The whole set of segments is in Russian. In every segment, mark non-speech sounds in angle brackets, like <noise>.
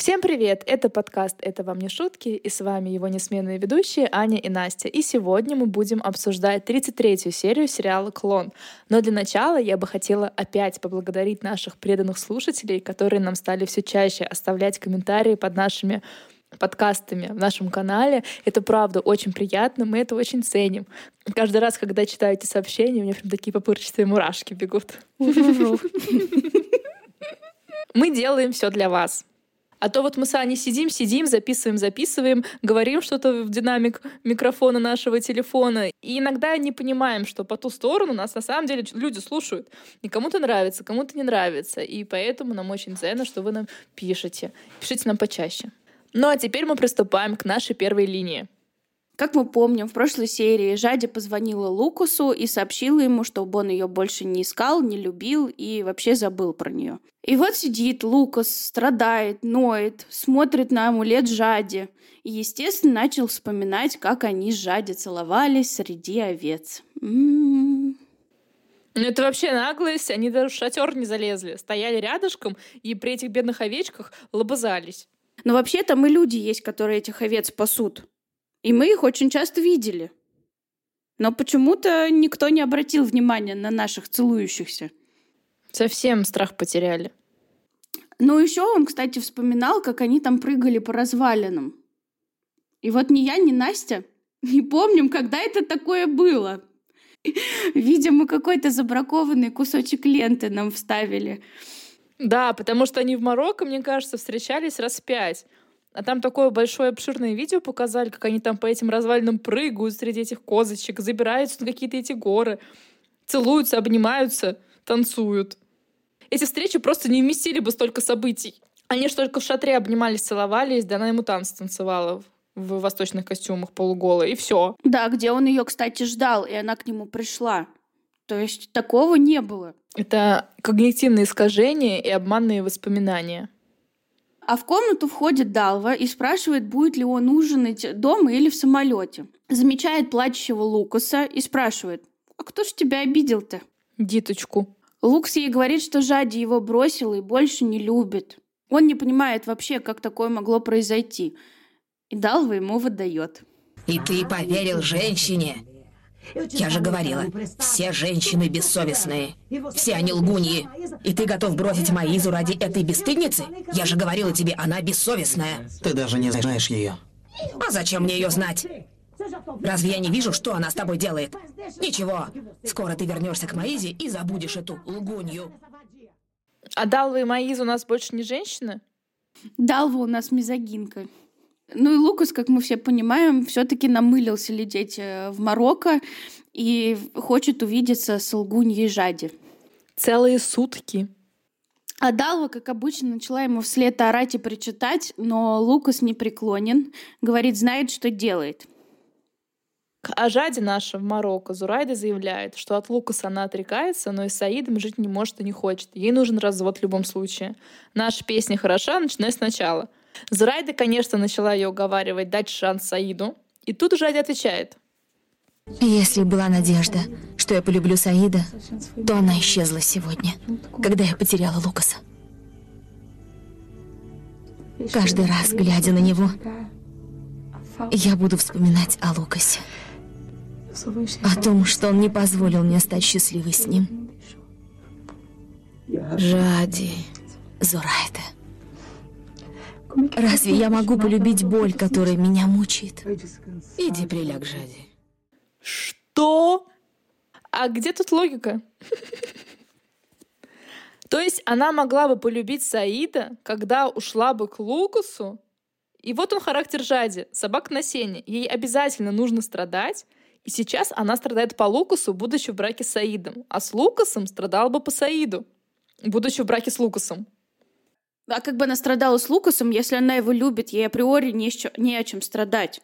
Всем привет! Это подкаст «Это вам не шутки» и с вами его несменные ведущие Аня и Настя. И сегодня мы будем обсуждать 33-ю серию сериала «Клон». Но для начала я бы хотела опять поблагодарить наших преданных слушателей, которые нам стали все чаще оставлять комментарии под нашими подкастами в нашем канале. Это правда очень приятно, мы это очень ценим. Каждый раз, когда читаю эти сообщения, у меня прям такие попырчатые мурашки бегут. <laughs> Мы делаем все для вас. А то вот мы с Аней сидим, сидим, записываем, записываем, говорим что-то в динамик микрофона нашего телефона. И иногда не понимаем, что по ту сторону нас на самом деле люди слушают. И кому-то нравится, кому-то не нравится. И поэтому нам очень ценно, что вы нам пишете. Пишите нам почаще. Ну а теперь мы приступаем к нашей первой линии. Как мы помним, в прошлой серии Жади позвонила Лукусу и сообщила ему, чтобы он ее больше не искал, не любил и вообще забыл про нее. И вот сидит Лукас, страдает, ноет, смотрит на амулет Жади. И, естественно, начал вспоминать, как они с Жади целовались среди овец. М-м-м. Ну, это вообще наглость. Они даже в шатер не залезли. Стояли рядышком и при этих бедных овечках лобызались. Но вообще-то мы люди есть, которые этих овец пасут. И мы их очень часто видели. Но почему-то никто не обратил внимания на наших целующихся. Совсем страх потеряли. Ну, еще он, кстати, вспоминал, как они там прыгали по развалинам. И вот ни я, ни Настя не помним, когда это такое было. Видимо, какой-то забракованный кусочек ленты нам вставили. Да, потому что они в Марокко, мне кажется, встречались раз пять. А там такое большое обширное видео показали, как они там по этим развалинам прыгают среди этих козочек, забираются на какие-то эти горы, целуются, обнимаются, танцуют. Эти встречи просто не вместили бы столько событий. Они же только в шатре обнимались, целовались, да она ему танцы танцевала в восточных костюмах полуголые, и все. Да, где он ее, кстати, ждал, и она к нему пришла. То есть такого не было. Это когнитивные искажения и обманные воспоминания. А в комнату входит Далва и спрашивает, будет ли он ужинать дома или в самолете. Замечает плачущего Лукаса и спрашивает, а кто ж тебя обидел-то? Диточку. Лукс ей говорит, что Жади его бросил и больше не любит. Он не понимает вообще, как такое могло произойти. И Далва ему выдает. И ты поверил женщине? Я же говорила, все женщины бессовестные. Все они лгуньи. И ты готов бросить Маизу ради этой бесстыдницы? Я же говорила тебе, она бессовестная. Ты даже не знаешь ее. А зачем мне ее знать? Разве я не вижу, что она с тобой делает? Ничего. Скоро ты вернешься к Маизе и забудешь эту лгунью. А Далва и Маиза у нас больше не женщины? Далва у нас мизогинка. Ну и Лукас, как мы все понимаем, все-таки намылился лететь э, в Марокко и хочет увидеться с лгуньей Жади. Целые сутки. А Далва, как обычно, начала ему вслед орать и причитать, но Лукас не преклонен, говорит, знает, что делает. К Ажаде наша в Марокко Зурайда заявляет, что от Лукаса она отрекается, но и с Саидом жить не может и не хочет. Ей нужен развод в любом случае. Наша песня хороша, начиная сначала — Зурайда, конечно, начала ее уговаривать дать шанс Саиду. И тут уже Адя отвечает. Если была надежда, что я полюблю Саида, то она исчезла сегодня, когда я потеряла Лукаса. Каждый раз, глядя на него, я буду вспоминать о Лукасе. О том, что он не позволил мне стать счастливой с ним. Жади. Зурайда. Разве я могу полюбить боль, которая меня мучает? Иди приляг, Жади. Что? А где тут логика? То есть она могла бы полюбить Саида, когда ушла бы к Лукасу, и вот он характер Жади, собака на сене. Ей обязательно нужно страдать, и сейчас она страдает по Лукасу, будучи в браке с Саидом. А с Лукасом страдала бы по Саиду, будучи в браке с Лукасом. А как бы она страдала с Лукасом, если она его любит, ей априори не, не о чем страдать.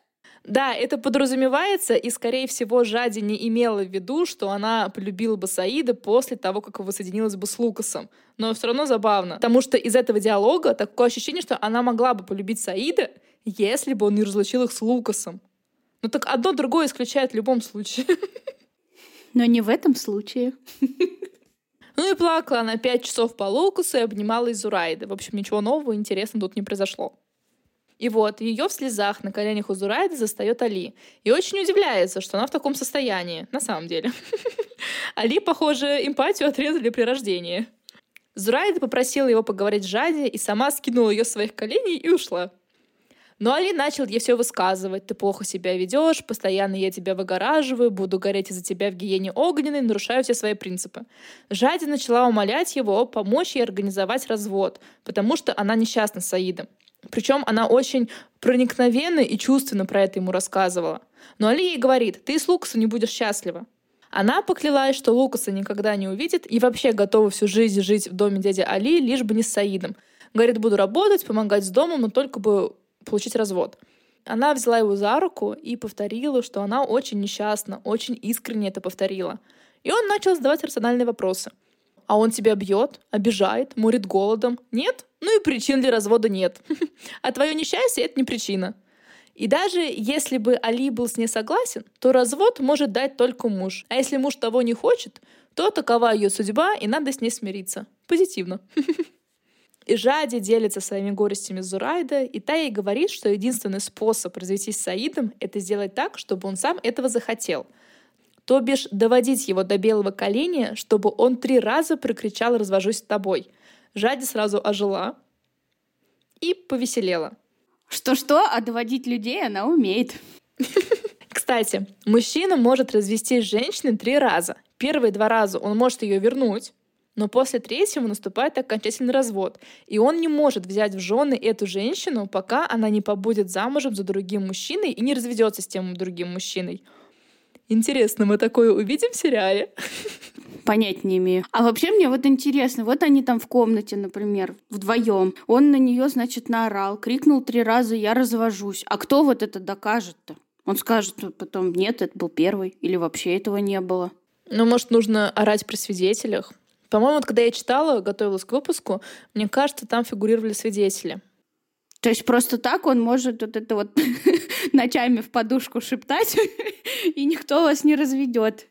Да, это подразумевается, и, скорее всего, Жади не имела в виду, что она полюбила бы Саида после того, как воссоединилась бы с Лукасом. Но все равно забавно, потому что из этого диалога такое ощущение, что она могла бы полюбить Саида, если бы он не разлучил их с Лукасом. Ну так одно другое исключает в любом случае. Но не в этом случае. Ну и плакала она пять часов по Лукасу и обнимала Изурайды. В общем, ничего нового и интересного тут не произошло. И вот ее в слезах на коленях у Зурайды застает Али. И очень удивляется, что она в таком состоянии, на самом деле. <laughs> Али, похоже, эмпатию отрезали при рождении. Зурайда попросила его поговорить с Жади и сама скинула ее с своих коленей и ушла. Но Али начал ей все высказывать. Ты плохо себя ведешь, постоянно я тебя выгораживаю, буду гореть из-за тебя в гиене огненной, нарушаю все свои принципы. Жади начала умолять его помочь ей организовать развод, потому что она несчастна с Саидом. Причем она очень проникновенно и чувственно про это ему рассказывала. Но Али ей говорит, ты с Лукасом не будешь счастлива. Она поклялась, что Лукаса никогда не увидит и вообще готова всю жизнь жить в доме дяди Али, лишь бы не с Саидом. Говорит, буду работать, помогать с домом, но только бы получить развод. Она взяла его за руку и повторила, что она очень несчастна, очень искренне это повторила. И он начал задавать рациональные вопросы. А он тебя бьет, обижает, морит голодом? Нет? Ну и причин для развода нет. <laughs> А твое несчастье — это не причина. И даже если бы Али был с ней согласен, то развод может дать только муж. А если муж того не хочет, то такова ее судьба, и надо с ней смириться. Позитивно. <laughs> И Жади делится своими горестями с Зурайда, и та ей говорит, что единственный способ развестись с Саидом — это сделать так, чтобы он сам этого захотел. То бишь доводить его до белого коленя, чтобы он три раза прокричал «развожусь с тобой». Жади сразу ожила и повеселела. Что-что, а доводить людей она умеет. <laughs> Кстати, мужчина может развестись с женщиной три раза. Первые два раза он может ее вернуть, но после третьего наступает окончательный развод, и он не может взять в жены эту женщину, пока она не побудет замужем за другим мужчиной и не разведется с тем другим мужчиной. Интересно, мы такое увидим в сериале? понять не имею. А вообще мне вот интересно, вот они там в комнате, например, вдвоем. Он на нее, значит, наорал, крикнул три раза «я развожусь». А кто вот это докажет-то? Он скажет потом «нет, это был первый» или вообще этого не было. Ну, может, нужно орать при свидетелях? По-моему, вот когда я читала, готовилась к выпуску, мне кажется, там фигурировали свидетели. То есть просто так он может вот это вот <laughs> ночами в подушку шептать, <laughs> и никто вас не разведет.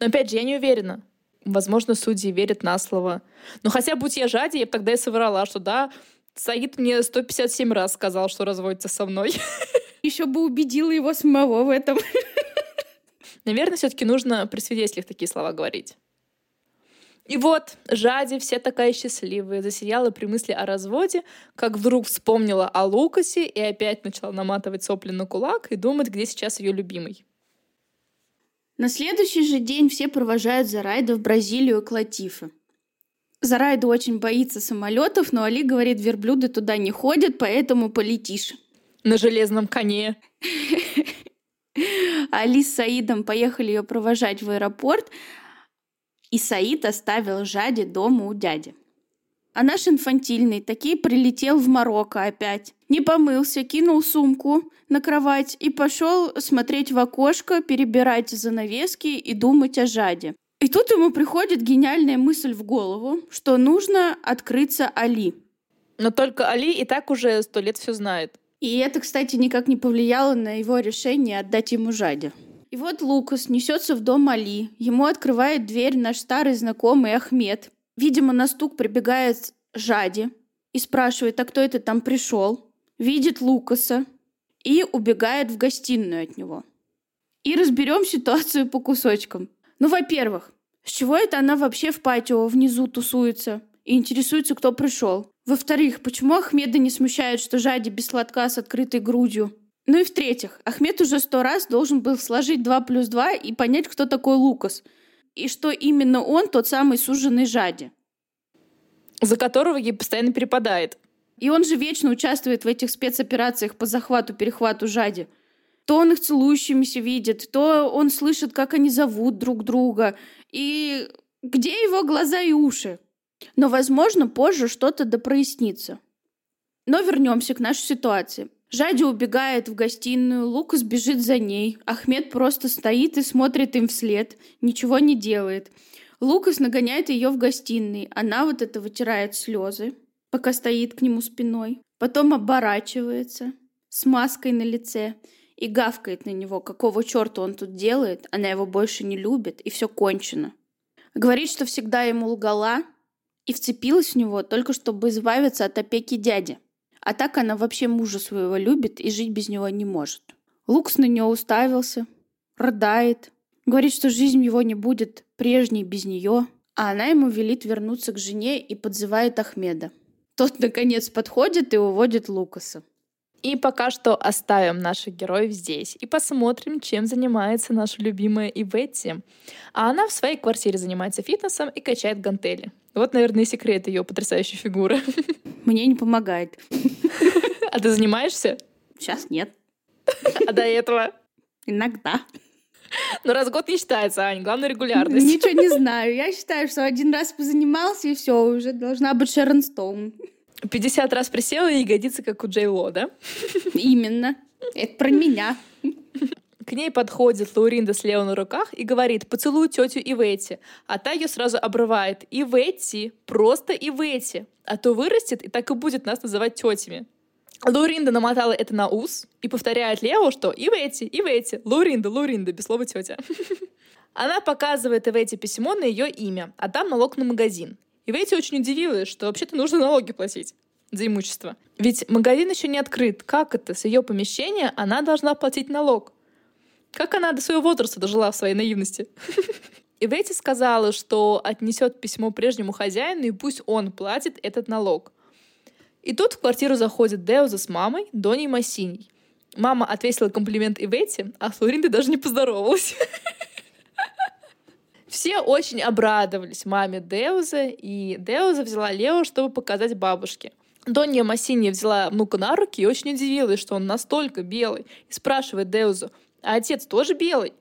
Но опять же, я не уверена. Возможно, судьи верят на слово. Но хотя, будь я жади, я бы тогда и соврала, что да, Саид мне 157 раз сказал, что разводится со мной. <laughs> Еще бы убедила его самого в этом. Наверное, все-таки нужно при свидетелях такие слова говорить. И вот Жади, вся такая счастливая, засияла при мысли о разводе, как вдруг вспомнила о Лукасе и опять начала наматывать сопли на кулак и думать, где сейчас ее любимый. На следующий же день все провожают Зарайда в Бразилию к Латифе. Зарайда очень боится самолетов, но Али говорит, верблюды туда не ходят, поэтому полетишь. На железном коне. <laughs> Али с Саидом поехали ее провожать в аэропорт, и Саид оставил Жади дома у дяди. А наш инфантильный таки прилетел в Марокко опять. Не помылся, кинул сумку на кровать и пошел смотреть в окошко, перебирать занавески и думать о Жаде. И тут ему приходит гениальная мысль в голову, что нужно открыться Али. Но только Али и так уже сто лет все знает. И это, кстати, никак не повлияло на его решение отдать ему Жаде. И вот Лукас несется в дом Али. Ему открывает дверь наш старый знакомый Ахмед. Видимо, на стук прибегает Жади и спрашивает, а кто это там пришел? Видит Лукаса и убегает в гостиную от него. И разберем ситуацию по кусочкам. Ну, во-первых, с чего это она вообще в патио внизу тусуется и интересуется, кто пришел? Во-вторых, почему Ахмеда не смущает, что Жади без сладка с открытой грудью? Ну и в-третьих, Ахмед уже сто раз должен был сложить 2 плюс 2 и понять, кто такой Лукас – и что именно он тот самый суженный Жади. За которого ей постоянно перепадает. И он же вечно участвует в этих спецоперациях по захвату-перехвату Жади. То он их целующимися видит, то он слышит, как они зовут друг друга. И где его глаза и уши? Но, возможно, позже что-то допрояснится. Но вернемся к нашей ситуации. Жади убегает в гостиную, Лукас бежит за ней. Ахмед просто стоит и смотрит им вслед, ничего не делает. Лукас нагоняет ее в гостиной. Она вот это вытирает слезы, пока стоит к нему спиной. Потом оборачивается с маской на лице и гавкает на него, какого черта он тут делает, она его больше не любит, и все кончено. Говорит, что всегда ему лгала и вцепилась в него только чтобы избавиться от опеки дяди. А так она вообще мужа своего любит и жить без него не может. Лукс на нее уставился, рыдает, говорит, что жизнь его не будет прежней без нее, а она ему велит вернуться к жене и подзывает Ахмеда. Тот, наконец, подходит и уводит Лукаса. И пока что оставим наших героев здесь и посмотрим, чем занимается наша любимая Иветти. А она в своей квартире занимается фитнесом и качает гантели. Вот, наверное, и секрет ее потрясающей фигуры. <laughs> Мне не помогает. <laughs> А ты занимаешься? Сейчас нет. А до этого? Иногда. Но раз в год не считается, Ань, главное регулярность. Ничего не знаю. Я считаю, что один раз позанимался, и все, уже должна быть Шерон Стоун. 50 раз присела и ягодицы, как у Джей Ло, да? Именно. Это про меня. К ней подходит Лауринда с Лео на руках и говорит «поцелуй тетю Ивети», а та ее сразу обрывает «Ивети, просто Ивети, а то вырастет и так и будет нас называть тетями». Лауринда намотала это на ус и повторяет Лео, что Ивети, Ивети, Лауринда, Лауринда, без слова тетя. <laughs> Она показывает Ивети письмо на ее имя, а там налог на магазин. Ивети очень удивилась, что вообще-то нужно налоги платить за имущество. Ведь магазин еще не открыт. Как это? С ее помещения она должна платить налог. Как она до своего возраста дожила в своей наивности? <laughs> И Ветти сказала, что отнесет письмо прежнему хозяину, и пусть он платит этот налог. И тут в квартиру заходит Деуза с мамой, Доней Массиней. Мама ответила комплимент Ивети, а Флоринда даже не поздоровалась. <laughs> Все очень обрадовались маме Деуза, и Деуза взяла Лео, чтобы показать бабушке. Донья Массини взяла внука на руки и очень удивилась, что он настолько белый, и спрашивает Деузу, а отец тоже белый?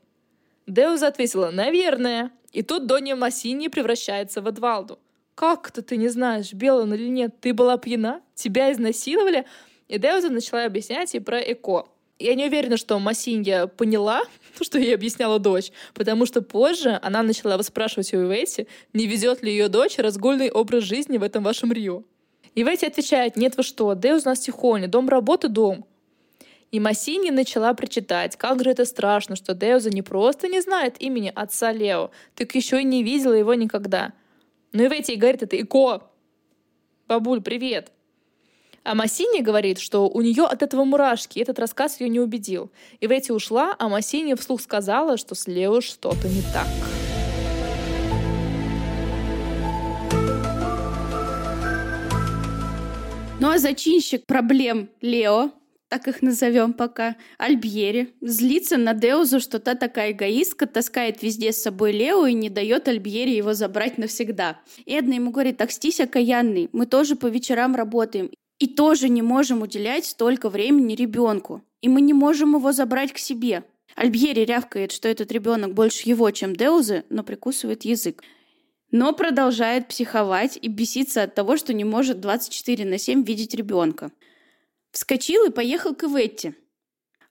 Деуза ответила, наверное. И тут Донья Массини превращается в Эдвалду. Как это ты не знаешь, белый он или нет? Ты была пьяна? Тебя изнасиловали? И Деуза начала объяснять ей про ЭКО. Я не уверена, что Массинья поняла, <laughs> что ей объясняла дочь, потому что позже она начала выспрашивать у Ивети, не ведет ли ее дочь разгульный образ жизни в этом вашем Рио. Ивети отвечает, нет, вы что, Деуз у нас тихоня, дом работы, дом. И Массини начала прочитать, как же это страшно, что Деуза не просто не знает имени отца Лео, так еще и не видела его никогда. Ну и Ветти говорит, это Ико. Бабуль, привет. А Массини говорит, что у нее от этого мурашки, этот рассказ ее не убедил. И Ветти ушла, а Массини вслух сказала, что с Лео что-то не так. Ну а зачинщик проблем Лео так их назовем пока, Альбьери, злится на Деузу, что та такая эгоистка, таскает везде с собой Лео и не дает Альбьери его забрать навсегда. Эдна ему говорит, так стись окаянный, мы тоже по вечерам работаем, и тоже не можем уделять столько времени ребенку. И мы не можем его забрать к себе. Альбьери рявкает, что этот ребенок больше его, чем Деузы, но прикусывает язык. Но продолжает психовать и беситься от того, что не может 24 на 7 видеть ребенка. Вскочил и поехал к Иветте.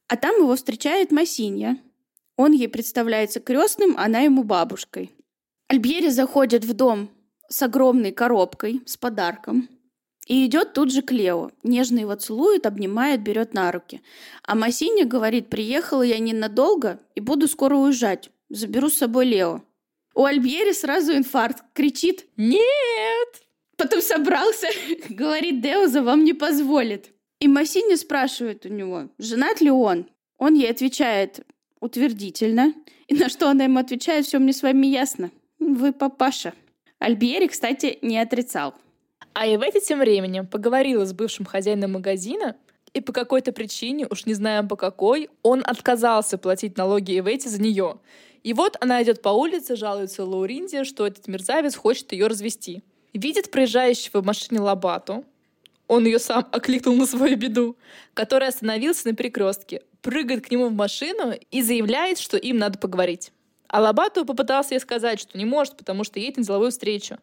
А там его встречает Масинья. Он ей представляется крестным, она ему бабушкой. Альбьери заходит в дом с огромной коробкой, с подарком. И идет тут же к Лео. Нежно его целует, обнимает, берет на руки. А Масинья говорит, приехала я ненадолго и буду скоро уезжать. Заберу с собой Лео. У Альбьери сразу инфаркт. Кричит «Нет!» Потом собрался, <laughs> говорит, Деуза вам не позволит. И Массини спрашивает у него, женат ли он. Он ей отвечает утвердительно. И на что она ему отвечает, все мне с вами ясно. Вы папаша. Альбьери, кстати, не отрицал. А Иветти тем временем поговорила с бывшим хозяином магазина, и по какой-то причине, уж не знаем по какой, он отказался платить налоги Иветти за нее. И вот она идет по улице, жалуется Лауринде, что этот мерзавец хочет ее развести. Видит проезжающего в машине Лабату, он ее сам <laughs> окликнул на свою беду, который остановился на перекрестке, прыгает к нему в машину и заявляет, что им надо поговорить. А Лабату попытался ей сказать, что не может, потому что едет на деловую встречу.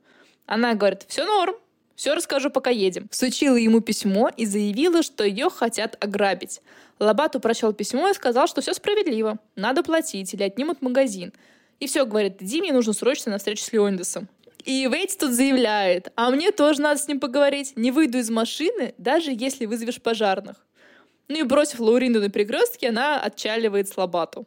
Она говорит, все норм, все расскажу, пока едем. Всучила ему письмо и заявила, что ее хотят ограбить. Лабату прочел письмо и сказал, что все справедливо, надо платить или отнимут магазин. И все, говорит, иди, мне нужно срочно на встречу с Леонидасом. И Вейт тут заявляет, а мне тоже надо с ним поговорить. Не выйду из машины, даже если вызовешь пожарных. Ну и бросив Лауринду на перекрестке, она отчаливает с Лобату.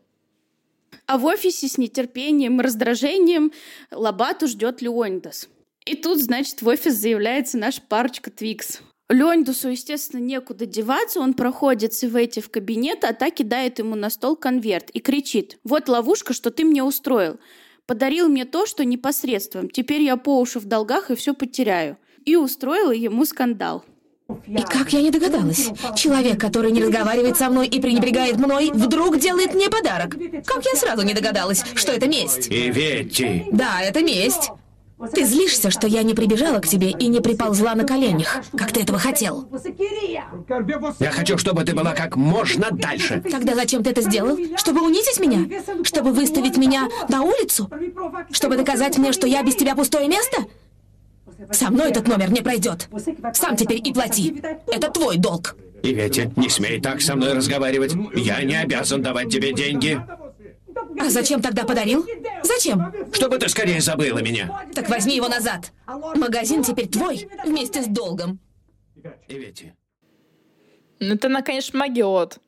А в офисе с нетерпением и раздражением Лобату ждет Леонидас. И тут, значит, в офис заявляется наш парочка Твикс. Леонидусу, естественно, некуда деваться, он проходит с Ивейти в кабинет, а та кидает ему на стол конверт и кричит «Вот ловушка, что ты мне устроил. Подарил мне то, что непосредством. Теперь я по уши в долгах и все потеряю». И устроила ему скандал. И как я не догадалась? Человек, который не разговаривает со мной и пренебрегает мной, вдруг делает мне подарок. Как я сразу не догадалась, что это месть? И Ветти. Да, это месть. Ты злишься, что я не прибежала к тебе и не приползла на коленях, как ты этого хотел. Я хочу, чтобы ты была как можно дальше. Тогда зачем ты это сделал? Чтобы унизить меня? Чтобы выставить меня на улицу? Чтобы доказать мне, что я без тебя пустое место? Со мной этот номер не пройдет. Сам теперь и плати. Это твой долг. И Ветти, не смей так со мной разговаривать. Я не обязан давать тебе деньги. А зачем тогда подарил? Зачем? Чтобы ты скорее забыла меня. Так возьми его назад. Магазин теперь твой, вместе с долгом. И Ветти. Ну, это она, конечно, магиот.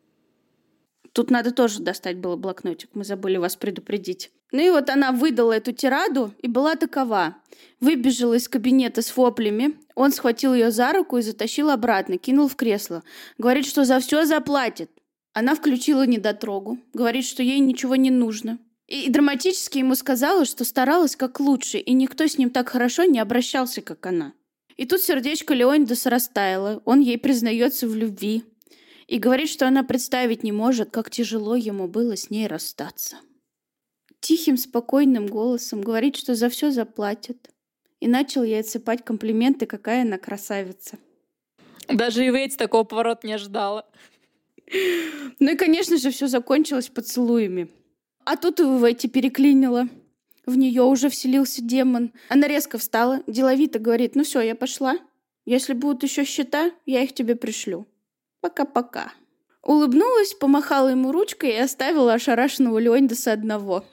Тут надо тоже достать было блокнотик, мы забыли вас предупредить. Ну и вот она выдала эту тираду и была такова. Выбежала из кабинета с воплями, он схватил ее за руку и затащил обратно, кинул в кресло. Говорит, что за все заплатит. Она включила недотрогу, говорит, что ей ничего не нужно. И драматически ему сказала, что старалась как лучше, и никто с ним так хорошо не обращался, как она. И тут сердечко Леонидаса растаяло, он ей признается в любви. И говорит, что она представить не может, как тяжело ему было с ней расстаться. Тихим, спокойным голосом говорит, что за все заплатят. И начал ей отсыпать комплименты, какая она красавица. Даже Ивейт такого поворота не ожидала. <laughs> Ну и, конечно же, все закончилось поцелуями. А тут Ивейти переклинила. В нее уже вселился демон. Она резко встала, деловито говорит, ну все, я пошла. Если будут еще счета, я их тебе пришлю. Пока-пока. Улыбнулась, помахала ему ручкой и оставила ошарашенного Леонидаса одного.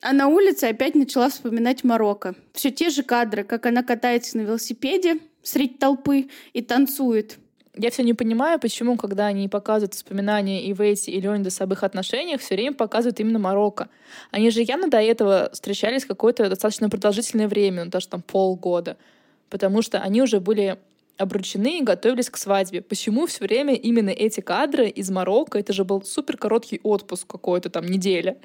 А на улице опять начала вспоминать Марокко. Все те же кадры, как она катается на велосипеде среди толпы и танцует. Я все не понимаю, почему, когда они показывают воспоминания и Вейси, и Леонидаса об их отношениях, все время показывают именно Марокко. Они же явно до этого встречались какое-то достаточно продолжительное время, ну, даже там полгода. Потому что они уже были обручены и готовились к свадьбе. Почему все время именно эти кадры из Марокко? Это же был супер короткий отпуск какой-то там неделя.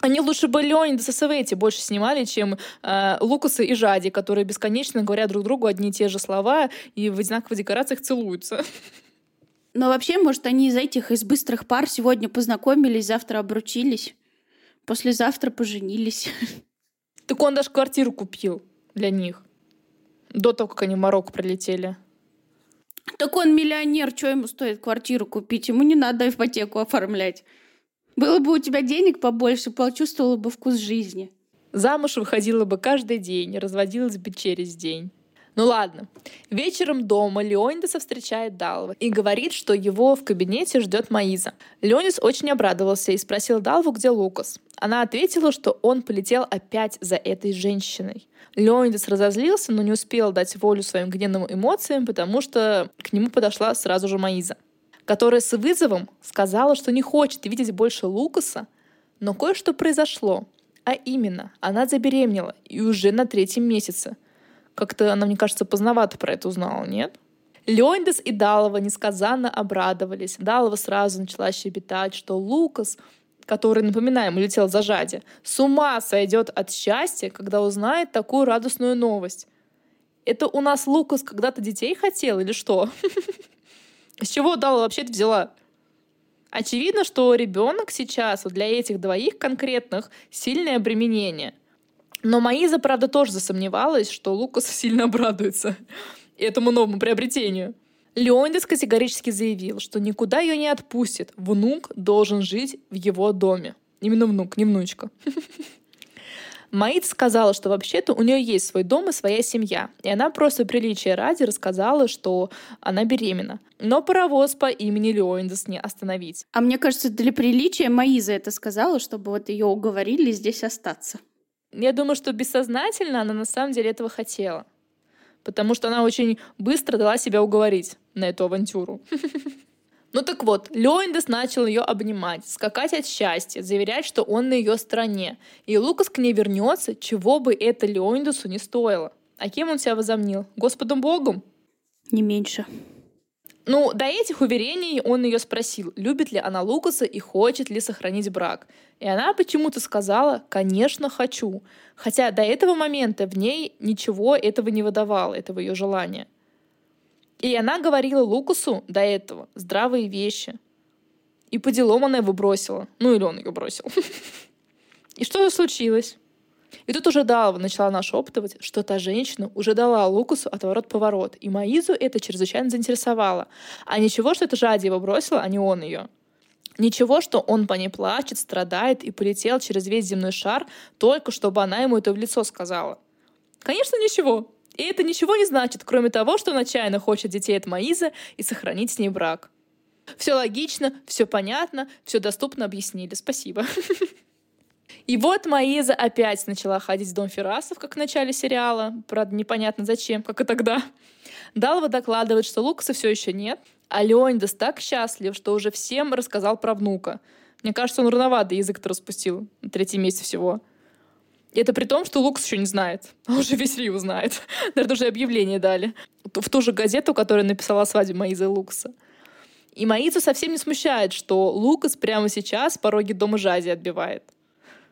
Они лучше бы Леонида со Савети больше снимали, чем э, Лукаса и Жади, которые бесконечно говорят друг другу одни и те же слова и в одинаковых декорациях целуются. Но вообще, может, они из этих, из быстрых пар сегодня познакомились, завтра обручились, послезавтра поженились. Так он даже квартиру купил для них. До того, как они в Марокко прилетели. Так он миллионер, что ему стоит квартиру купить? Ему не надо ипотеку оформлять. Было бы у тебя денег побольше, почувствовала бы вкус жизни. Замуж выходила бы каждый день, разводилась бы через день. Ну ладно. Вечером дома Леонидаса встречает Далва и говорит, что его в кабинете ждет Маиза. Леонис очень обрадовался и спросил Далву, где Лукас. Она ответила, что он полетел опять за этой женщиной. Леонидас разозлился, но не успел дать волю своим гневным эмоциям, потому что к нему подошла сразу же Маиза, которая с вызовом сказала, что не хочет видеть больше Лукаса, но кое-что произошло. А именно, она забеременела и уже на третьем месяце. Как-то она, мне кажется, поздновато про это узнала, нет? Леонидас и Далова несказанно обрадовались. Далова сразу начала щебетать, что Лукас который, напоминаем, улетел за Жади, с ума сойдет от счастья, когда узнает такую радостную новость. Это у нас Лукас когда-то детей хотел или что? <laughs> С чего Дала вообще взяла? Очевидно, что ребенок сейчас вот для этих двоих конкретных сильное обременение. Но Маиза, правда, тоже засомневалась, что Лукас <laughs> сильно обрадуется этому новому приобретению. Леонидас категорически заявил, что никуда ее не отпустит. Внук должен жить в его доме. Именно внук, не внучка. <laughs> Маид сказала, что вообще-то у нее есть свой дом и своя семья. И она просто приличия ради рассказала, что она беременна. Но паровоз по имени Леонидас не остановить. А мне кажется, для приличия Маиза это сказала, чтобы вот ее уговорили здесь остаться. Я думаю, что бессознательно она на самом деле этого хотела потому что она очень быстро дала себя уговорить на эту авантюру. <laughs> Ну так вот, Леондес начал ее обнимать, скакать от счастья, заверять, что он на ее стороне. И Лукас к ней вернется, чего бы это Леондесу не стоило. А кем он себя возомнил? Господом Богом? Не меньше. Ну, до этих уверений он ее спросил, любит ли она Лукаса и хочет ли сохранить брак. И она почему-то сказала, конечно, хочу. Хотя до этого момента в ней ничего этого не выдавало, этого ее желания. И она говорила Лукасу до этого здравые вещи. И по делам она его бросила. Ну или он ее бросил. <laughs> И что же случилось? И тут уже Далва начала нашептывать, что та женщина уже дала Лукасу отворот-поворот, и Маизу это чрезвычайно заинтересовало. А ничего, что это Жади его бросила, а не он ее. Ничего, что он по ней плачет, страдает и полетел через весь земной шар, только чтобы она ему это в лицо сказала. Конечно, ничего. И это ничего не значит, кроме того, что он отчаянно хочет детей от Маизы и сохранить с ней брак. Все логично, все понятно, все доступно объяснили. Спасибо. <laughs> И вот Маиза опять начала ходить в дом Ферасов, как в начале сериала. Правда, непонятно зачем, как и тогда. Далва докладывает, что Лукаса все еще нет, а Леонидас так счастлив, что уже всем рассказал про внука. Мне кажется, он рановато язык-то распустил. Третий месяц всего. Это при том, что Лукас еще не знает. <laughs> А уже весь Рио знает. <laughs> Наверное, уже объявление дали. В ту же газету, которая написала о свадьбе Маизы и Лукаса. И Маизу совсем не смущает, что Лукас прямо сейчас пороги дома Жази отбивает.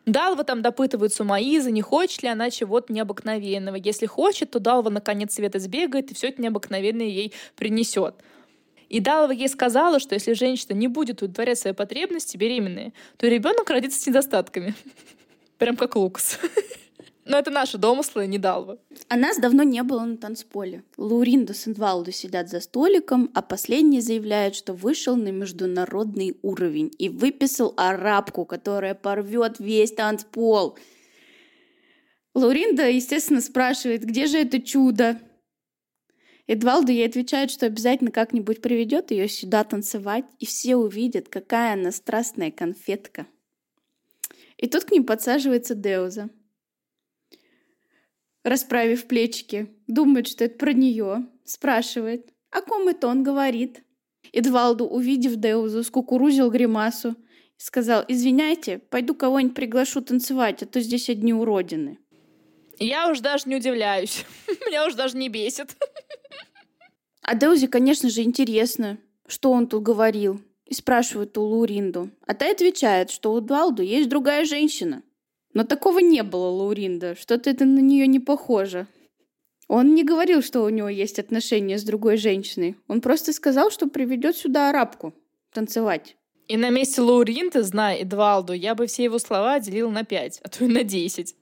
Далва там допытывается у Маизы, не хочет ли она чего-то необыкновенного. Если хочет, то Далва наконец света сбегает и все это необыкновенное ей принесет. И Далва ей сказала, что если женщина не будет удовлетворять свои потребности беременные, то ребенок родится с недостатками. <laughs> Прям как Лукас. <laughs> Но это наши домыслы, не Далва. А нас давно не было на танцполе. Лауринда с Инвалду сидят за столиком, а последний заявляет, что вышел на международный уровень и выписал арабку, которая порвет весь танцпол. Лауринда, естественно, спрашивает, где же это чудо? Эдвалду ей отвечает, что обязательно как-нибудь приведет ее сюда танцевать, и все увидят, какая она страстная конфетка. И тут к ним подсаживается Деуза. Расправив плечики, думает, что это про нее, спрашивает, о ком это он говорит. Эдвалду, увидев Деузу, скукурузил гримасу и сказал, извиняйте, пойду кого-нибудь приглашу танцевать, а то здесь одни уродины. Я уж даже не удивляюсь. <laughs> Меня уж даже не бесит. А Деузе, конечно же, интересно, что он тут говорил и спрашивает у Лауринду. А та отвечает, что у Дуалду есть другая женщина. Но такого не было, Лауринда. Что-то это на нее не похоже. Он не говорил, что у него есть отношения с другой женщиной. Он просто сказал, что приведет сюда арабку танцевать. И на месте Лауринды, зная Эдвалду, я бы все его слова делил на пять, а то и на десять.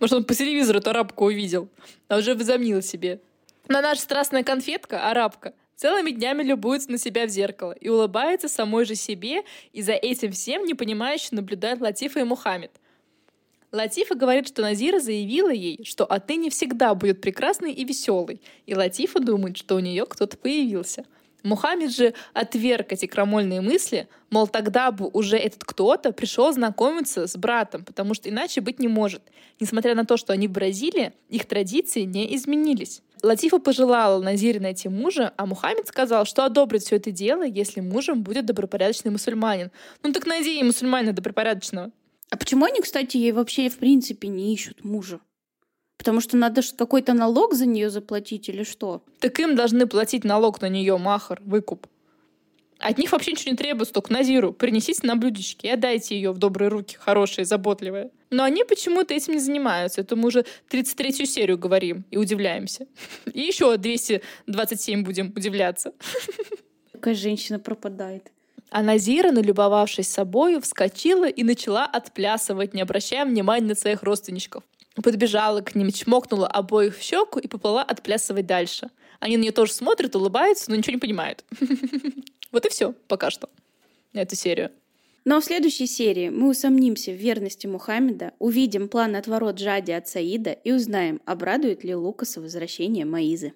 Может, он по телевизору эту арабку увидел, а уже возомнил себе. Но наша страстная конфетка, арабка, Целыми днями любуется на себя в зеркало и улыбается самой же себе, и за этим всем непонимающе наблюдают Латифа и Мухаммед. Латифа говорит, что Назира заявила ей, что отныне всегда будет прекрасной и веселой, и Латифа думает, что у нее кто-то появился. Мухаммед же отверг эти крамольные мысли, мол, тогда бы уже этот кто-то пришел знакомиться с братом, потому что иначе быть не может. Несмотря на то, что они в Бразилии, их традиции не изменились. Латифа пожелала Назире найти мужа, а Мухаммед сказал, что одобрит все это дело, если мужем будет добропорядочный мусульманин. Ну так найди ей мусульманина добропорядочного. А почему они, кстати, ей вообще в принципе не ищут мужа? Потому что надо какой-то налог за нее заплатить или что? Так им должны платить налог на нее, махар, выкуп. От них вообще ничего не требуется, только Назиру. Принесите на блюдечке и отдайте ее в добрые руки, хорошие, заботливые. Но они почему-то этим не занимаются. Это мы уже 33-ю серию говорим и удивляемся. И еще 227 будем удивляться. Какая женщина пропадает. А Назира, налюбовавшись собою, вскочила и начала отплясывать, не обращая внимания на своих родственничков. Подбежала к ним, чмокнула обоих в щеку и поплыла отплясывать дальше. Они на нее тоже смотрят, улыбаются, но ничего не понимают. Вот и все пока что на эту серию. Но в следующей серии мы усомнимся в верности Мухаммеда, увидим план отворот Джади от Саида и узнаем, обрадует ли Лукаса возвращение Маизы.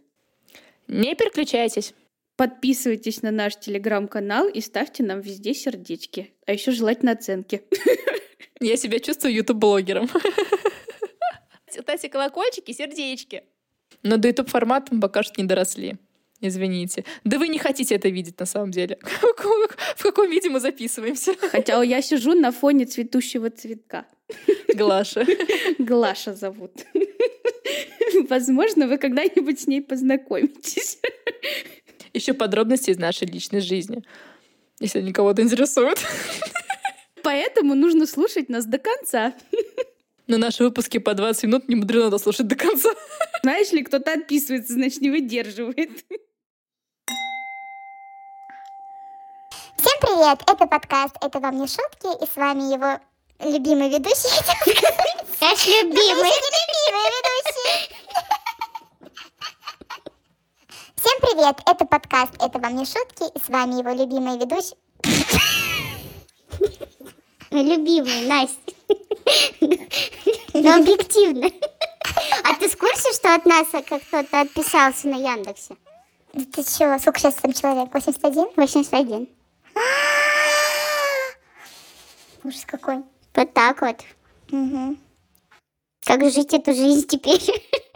Не переключайтесь. Подписывайтесь на наш телеграм-канал и ставьте нам везде сердечки. А еще желательно оценки. <laughs> Я себя чувствую ютуб-блогером. Ставьте колокольчики, сердечки. Но до YouTube формата мы пока что не доросли. Извините. Да вы не хотите это видеть на самом деле. <laughs> В каком виде мы записываемся? Хотя я сижу на фоне цветущего цветка. Глаша. <laughs> Глаша зовут. <laughs> Возможно, вы когда-нибудь с ней познакомитесь. Еще подробности из нашей личной жизни, если никого то интересует. Поэтому нужно слушать нас до конца. На наши выпуски по 20 минут не мудрено дослушать до конца. Знаешь ли, кто-то отписывается, значит, не выдерживает. Привет! Это подкаст «Это вам не шутки» и с вами его любимый ведущий. <laughs> Наш любимый. любимый ведущий. Всем привет! Это подкаст «Это вам не шутки» и с вами его любимый ведущий. Любимый, Настя. Но объективно. А ты в курсе, что от нас как кто-то отписался на Яндексе? Да ты чего? Сколько сейчас там человек? 81? 81. Ужас какой. Вот так вот. Угу. Как жить эту жизнь теперь? <laughs>